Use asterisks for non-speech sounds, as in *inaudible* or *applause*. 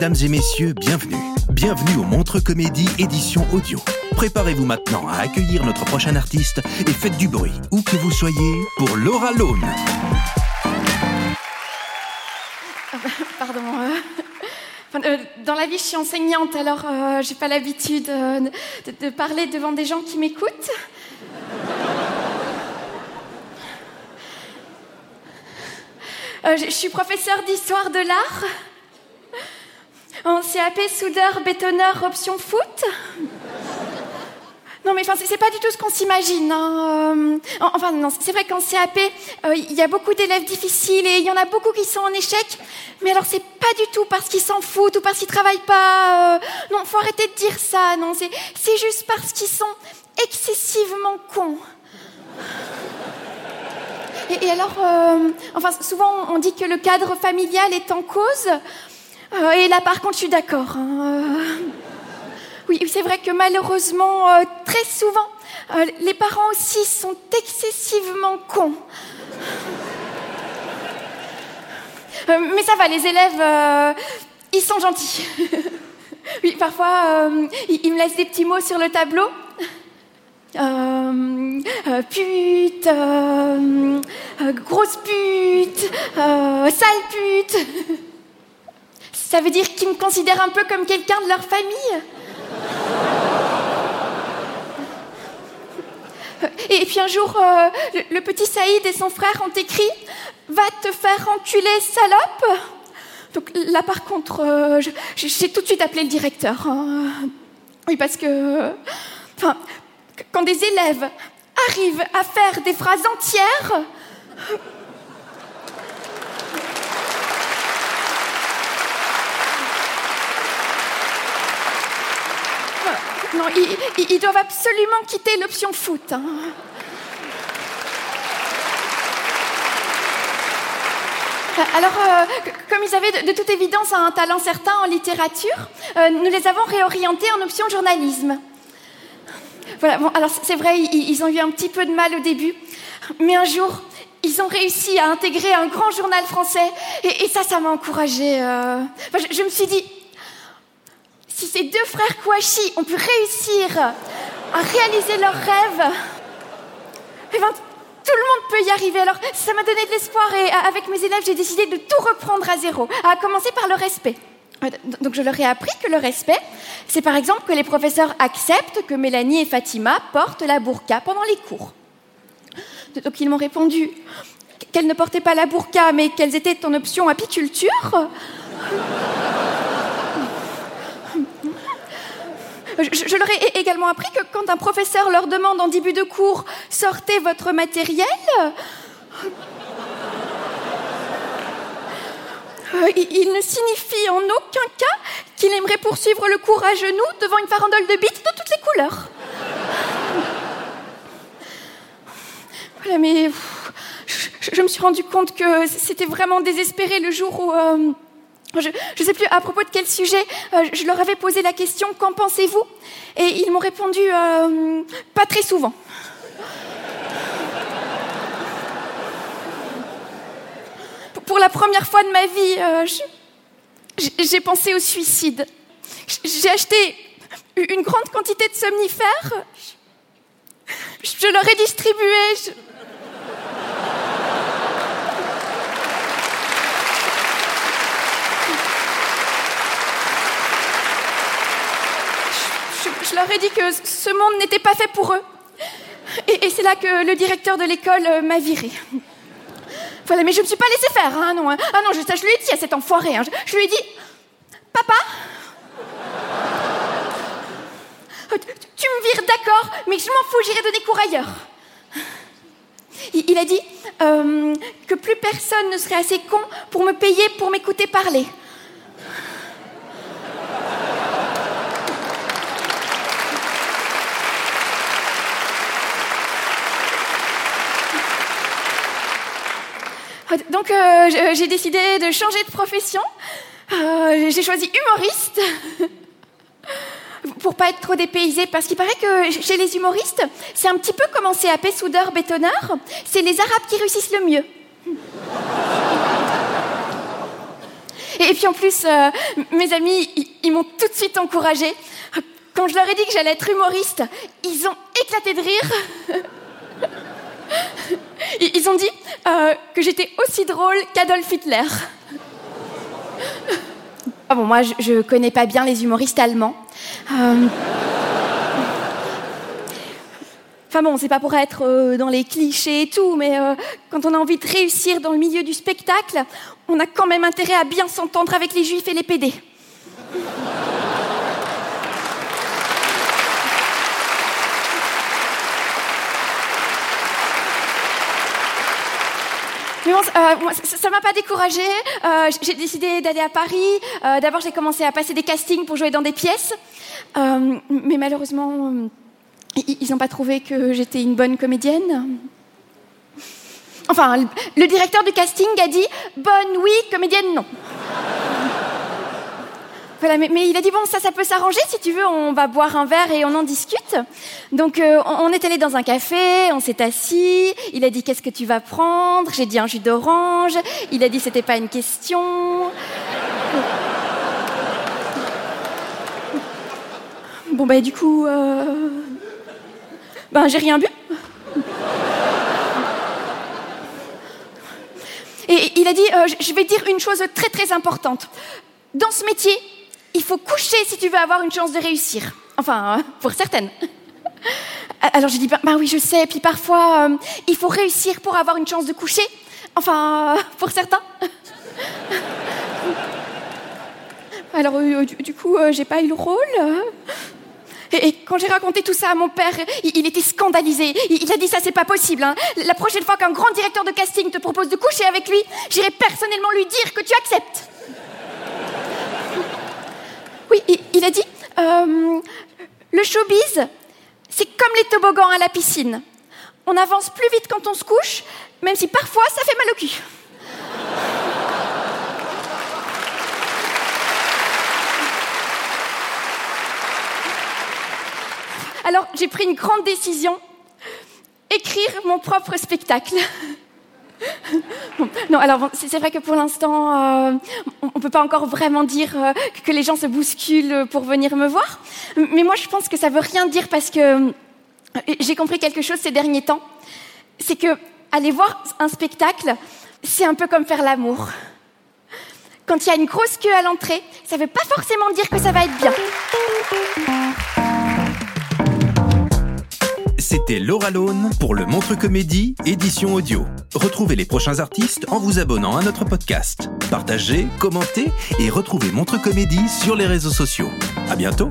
Mesdames et messieurs, bienvenue. Bienvenue au Montre Comédie édition audio. Préparez-vous maintenant à accueillir notre prochain artiste et faites du bruit, où que vous soyez, pour Laura Lone. *laughs* Pardon. euh, euh, dans la vie, je suis enseignante, alors euh, j'ai pas l'habitude euh, de, parler devant des gens qui m'écoutent. Je suis professeure d'histoire de l'art. En CAP, soudeur, bétonneur, option foot. Non, mais enfin, c'est pas du tout ce qu'on s'imagine. hein. Euh, en- Enfin, non, c'est vrai qu'en CAP, euh, il y a beaucoup d'élèves difficiles et il y en a beaucoup qui sont en échec. Mais alors, c'est pas du tout parce qu'ils s'en foutent ou parce qu'ils travaillent pas. euh, Non, faut arrêter de dire ça. Non, c'est c'est juste parce qu'ils sont excessivement cons. Et, et alors, euh, enfin, souvent, on dit que le cadre familial est en cause. Euh, et là, par contre, je suis d'accord. hein, euh. Oui, c'est vrai que malheureusement, euh, très souvent, les parents aussi sont excessivement cons. Mais ça va, les élèves, ils sont gentils. *laughs* oui, parfois, ils, me laissent des petits mots sur le tableau. Pute, grosse pute, sale pute. *laughs* Ça veut dire qu'ils me considèrent un peu comme quelqu'un de leur famille. Et puis un jour, euh, le, petit Saïd et son frère ont écrit Va te faire enculer, salope Donc là, par contre, euh, j'ai tout de suite appelé le directeur. hein. Oui, parce que. Quand des élèves arrivent à faire des phrases entières. Non, ils, doivent absolument quitter l'option foot. hein. Alors, euh, comme ils avaient de, toute évidence un talent certain en littérature, euh, nous les avons réorientés en option journalisme. Voilà, bon, alors c'est vrai, ils, ont eu un petit peu de mal au début, mais un jour, ils ont réussi à intégrer un grand journal français, et, ça, ça m'a encouragée. euh. Enfin, je me suis dit, si ces deux frères Kouachi ont pu réussir à réaliser leurs rêves, eh ben, tout le monde peut y arriver. Alors, ça m'a donné de l'espoir et euh, avec mes élèves, j'ai décidé de tout reprendre à zéro, à commencer par le respect. Euh, Donc, je leur ai appris que le respect, c'est par exemple que les professeurs acceptent que Mélanie et Fatima portent la burqa pendant les cours. Donc, ils m'ont répondu qu'elles ne portaient pas la burqa, mais qu'elles étaient en option apiculture. Je, leur ai également appris que quand un professeur leur demande en début de cours sortez votre matériel, euh, il, ne signifie en aucun cas qu'il aimerait poursuivre le cours à genoux devant une farandole de bites de toutes les couleurs. Voilà, mais je me suis rendu compte que c'était vraiment désespéré le jour où. euh, je ne sais plus à propos de quel sujet, euh, je leur avais posé la question Qu'en pensez-vous? Et ils m'ont répondu euh, Pas très souvent. Pour- la première fois de ma vie, euh, j'ai- pensé au suicide. J'ai acheté une grande quantité de somnifères. Je, leur ai distribué. Leur dit que ce monde n'était pas fait pour eux. Et, c'est là que le directeur de l'école euh, m'a viré. Voilà, mais je me suis pas laissé faire, hein, non. hein. Ah non, je, je lui ai dit à cet enfoiré. hein. Je, lui ai dit, papa, tu, tu me vires, d'accord, mais je m'en fous, j'irai donner cours ailleurs. Il, il a dit euh, que plus personne ne serait assez con pour me payer pour m'écouter parler. Donc euh, j'ai- décidé de changer de profession. Euh, j'ai choisi humoriste. Pour pas être trop dépaysée, parce qu'il paraît que chez les humoristes, c'est un petit peu comme en CAP soudeur bétonneur, c'est les Arabes qui réussissent le mieux. Et puis en plus, euh, mes amis, ils m'ont tout de suite encouragée. Quand je leur ai dit que j'allais être humoriste, ils ont éclaté de rire. Ils ont dit euh, que j'étais aussi drôle qu'Adolf Hitler. Ah bon, moi, je, je connais pas bien les humoristes allemands. Euh, Enfin bon, c'est pas pour être euh, dans les clichés et tout, mais quand on a envie de réussir dans le milieu du spectacle, on a quand même intérêt à bien s'entendre avec les juifs et les PD. Euh, ça- ça m'a pas découragée. Euh, j'ai décidé d'aller à Paris. Euh, D'abord, j'ai commencé à passer des castings pour jouer dans des pièces. Mais malheureusement, ils n'ont pas trouvé que j'étais une bonne comédienne. Enfin, le directeur du casting a dit bonne oui, comédienne non. Voilà, mais, il a dit bon, ça, ça peut s'arranger si tu veux, on va boire un verre et on en discute. Donc, euh, on, on est allé dans un café, on s'est assis. Il a dit qu'est-ce que tu vas prendre? J'ai dit un jus d'orange. Il a dit c'était pas une question. Bon bah du coup, euh... ben j'ai rien bu. Et il a dit, euh, je vais dire une chose très très importante. Dans ce métier, il faut coucher si tu veux avoir une chance de réussir. Enfin, euh, pour certaines. *laughs* Alors j'ai dit, bah, bah oui, je sais. Puis parfois, euh, il faut réussir pour avoir une chance de coucher. Enfin, euh, pour certains. *laughs* Alors du, coup, j'ai pas eu le rôle. Et, quand j'ai raconté tout ça à mon père, il, était scandalisé. Il, il a dit ça, c'est pas possible. hein. La prochaine fois qu'un grand directeur de casting te propose de coucher avec lui, j'irai personnellement lui dire que tu acceptes. Oui, il, a dit, euh, le showbiz, c'est comme les toboggans à la piscine. On avance plus vite quand on se couche, même si parfois ça fait mal au cul. Alors j'ai pris une grande décision, écrire mon propre spectacle. Non, alors c'est vrai que pour l'instant, euh, on ne peut pas encore vraiment dire euh, que- les gens se bousculent pour venir me voir. Mais moi, je pense que ça veut rien dire parce que euh, j'ai compris quelque chose ces derniers temps. C'est que aller voir un spectacle, c'est un peu comme faire l'amour. Quand il y a une grosse queue à l'entrée, ça veut pas forcément dire que ça va être bien. C'était Laura Lone pour le Montre Comédie, édition audio. Retrouvez les prochains artistes en vous abonnant à notre podcast. Partagez, commentez et retrouvez Montre Comédie sur les réseaux sociaux. À bientôt!